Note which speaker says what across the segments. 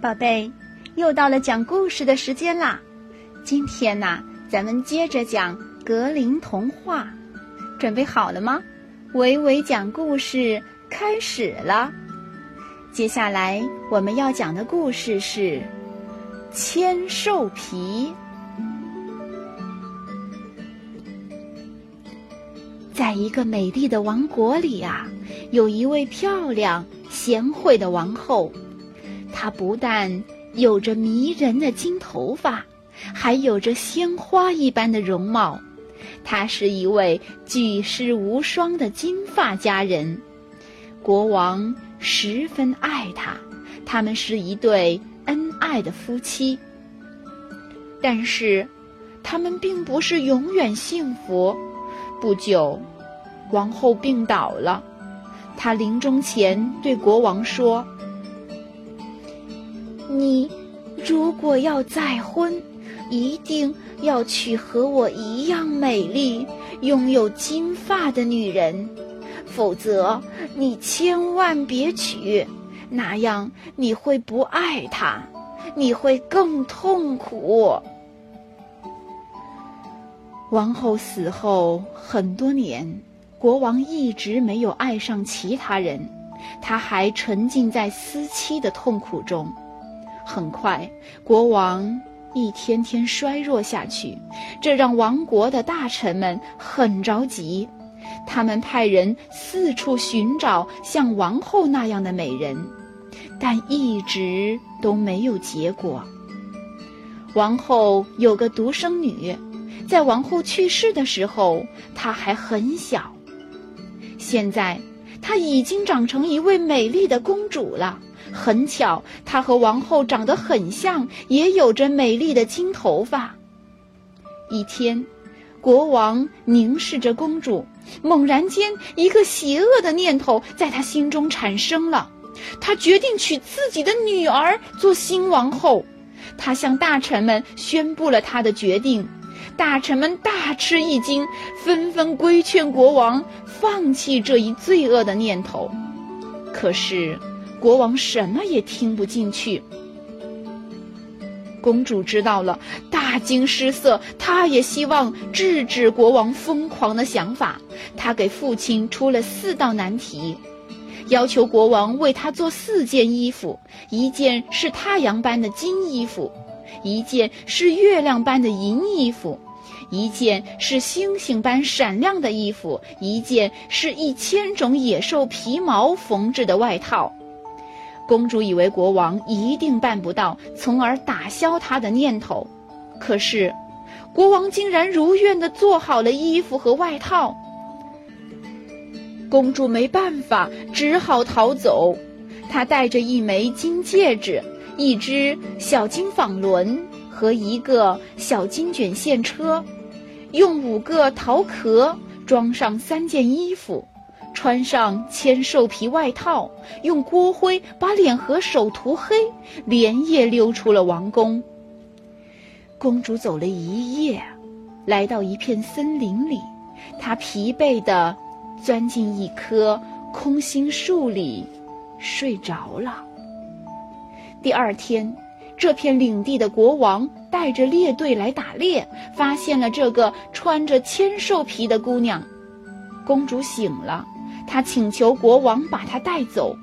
Speaker 1: 宝贝，又到了讲故事的时间啦！今天呢，咱们接着讲格林童话，准备好了吗？维维讲故事开始了。接下来我们要讲的故事是《千兽皮》。在一个美丽的王国里啊，有一位漂亮贤惠的王后。她不但有着迷人的金头发，还有着鲜花一般的容貌。她是一位举世无双的金发佳人，国王十分爱她，他们是一对恩爱的夫妻。但是，他们并不是永远幸福。不久，王后病倒了，她临终前对国王说。你如果要再婚，一定要娶和我一样美丽、拥有金发的女人，否则你千万别娶，那样你会不爱她，你会更痛苦。王后死后很多年，国王一直没有爱上其他人，他还沉浸在思妻的痛苦中。很快，国王一天天衰弱下去，这让王国的大臣们很着急。他们派人四处寻找像王后那样的美人，但一直都没有结果。王后有个独生女，在王后去世的时候，她还很小。现在，她已经长成一位美丽的公主了。很巧，她和王后长得很像，也有着美丽的金头发。一天，国王凝视着公主，猛然间，一个邪恶的念头在他心中产生了。他决定娶自己的女儿做新王后。他向大臣们宣布了他的决定。大臣们大吃一惊，纷纷规劝国王放弃这一罪恶的念头。可是。国王什么也听不进去。公主知道了，大惊失色。她也希望制止国王疯狂的想法。她给父亲出了四道难题，要求国王为她做四件衣服：一件是太阳般的金衣服，一件是月亮般的银衣服，一件是星星般闪亮的衣服，一件是一千种野兽皮毛缝制的外套。公主以为国王一定办不到，从而打消她的念头。可是，国王竟然如愿的做好了衣服和外套。公主没办法，只好逃走。她带着一枚金戒指、一只小金纺轮和一个小金卷线车，用五个陶壳装上三件衣服。穿上千兽皮外套，用锅灰把脸和手涂黑，连夜溜出了王宫。公主走了一夜，来到一片森林里，她疲惫地钻进一棵空心树里，睡着了。第二天，这片领地的国王带着猎队来打猎，发现了这个穿着千兽皮的姑娘。公主醒了。他请求国王把他带走，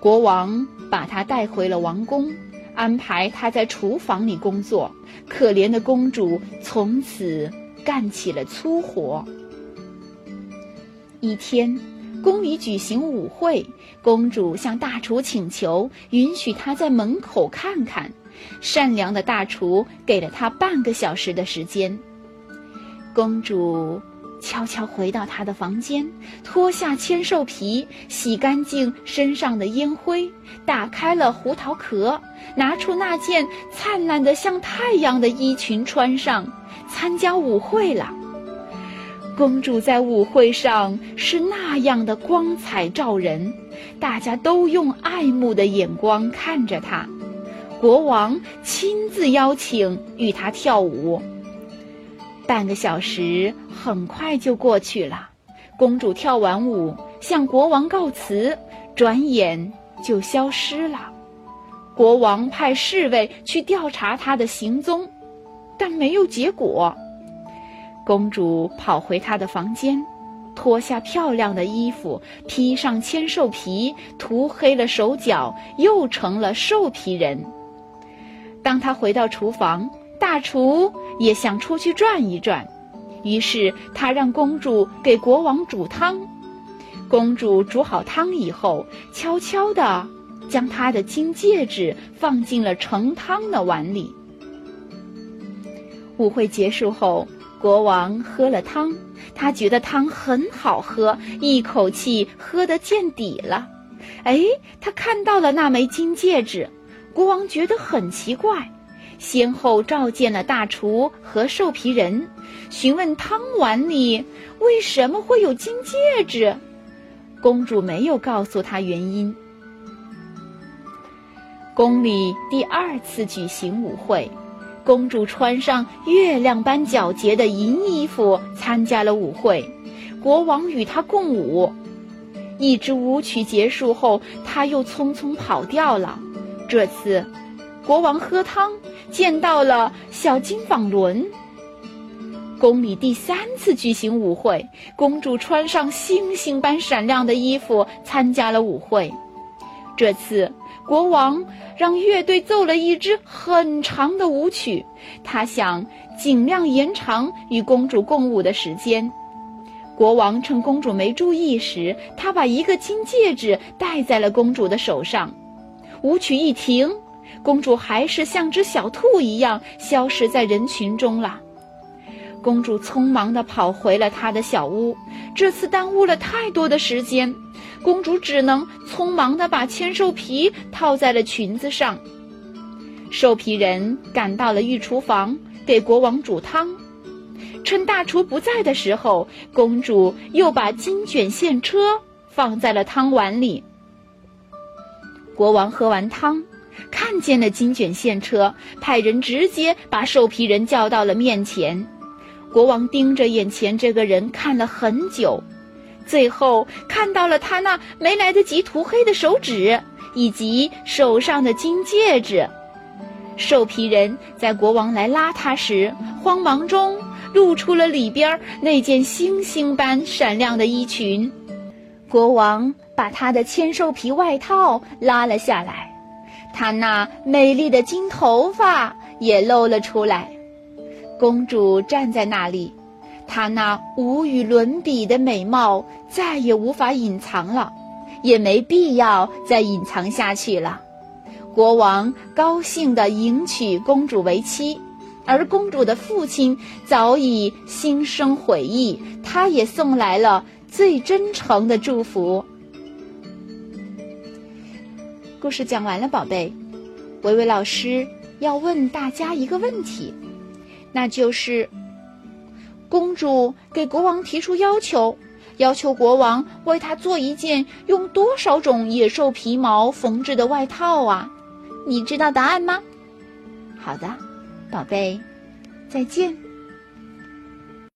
Speaker 1: 国王把他带回了王宫，安排他在厨房里工作。可怜的公主从此干起了粗活。一天，宫里举行舞会，公主向大厨请求允许她在门口看看。善良的大厨给了她半个小时的时间。公主。悄悄回到他的房间，脱下千兽皮，洗干净身上的烟灰，打开了胡桃壳，拿出那件灿烂的像太阳的衣裙穿上，参加舞会了。公主在舞会上是那样的光彩照人，大家都用爱慕的眼光看着她。国王亲自邀请与她跳舞。半个小时很快就过去了，公主跳完舞向国王告辞，转眼就消失了。国王派侍卫去调查他的行踪，但没有结果。公主跑回她的房间，脱下漂亮的衣服，披上千兽皮，涂黑了手脚，又成了兽皮人。当她回到厨房，大厨也想出去转一转，于是他让公主给国王煮汤。公主煮好汤以后，悄悄地将她的金戒指放进了盛汤的碗里。舞会结束后。国王喝了汤，他觉得汤很好喝，一口气喝得见底了。哎，他看到了那枚金戒指，国王觉得很奇怪，先后召见了大厨和兽皮人，询问汤碗里为什么会有金戒指。公主没有告诉他原因。宫里第二次举行舞会。公主穿上月亮般皎洁的银衣服，参加了舞会。国王与她共舞，一支舞曲结束后，她又匆匆跑掉了。这次，国王喝汤见到了小金纺轮。宫里第三次举行舞会，公主穿上星星般闪亮的衣服，参加了舞会。这次。国王让乐队奏了一支很长的舞曲，他想尽量延长与公主共舞的时间。国王趁公主没注意时，他把一个金戒指戴在了公主的手上。舞曲一停，公主还是像只小兔一样消失在人群中了。公主匆忙地跑回了她的小屋，这次耽误了太多的时间。公主只能匆忙地把千兽皮套在了裙子上。兽皮人赶到了御厨房，给国王煮汤。趁大厨不在的时候，公主又把金卷线车放在了汤碗里。国王喝完汤，看见了金卷线车，派人直接把兽皮人叫到了面前。国王盯着眼前这个人看了很久。最后看到了他那没来得及涂黑的手指，以及手上的金戒指。兽皮人在国王来拉他时，慌忙中露出了里边那件星星般闪亮的衣裙。国王把他的千兽皮外套拉了下来，她那美丽的金头发也露了出来。公主站在那里。她那无与伦比的美貌再也无法隐藏了，也没必要再隐藏下去了。国王高兴地迎娶公主为妻，而公主的父亲早已心生悔意，他也送来了最真诚的祝福。故事讲完了，宝贝，维维老师要问大家一个问题，那就是。公主给国王提出要求，要求国王为她做一件用多少种野兽皮毛缝制的外套啊？你知道答案吗？好的，宝贝，再见。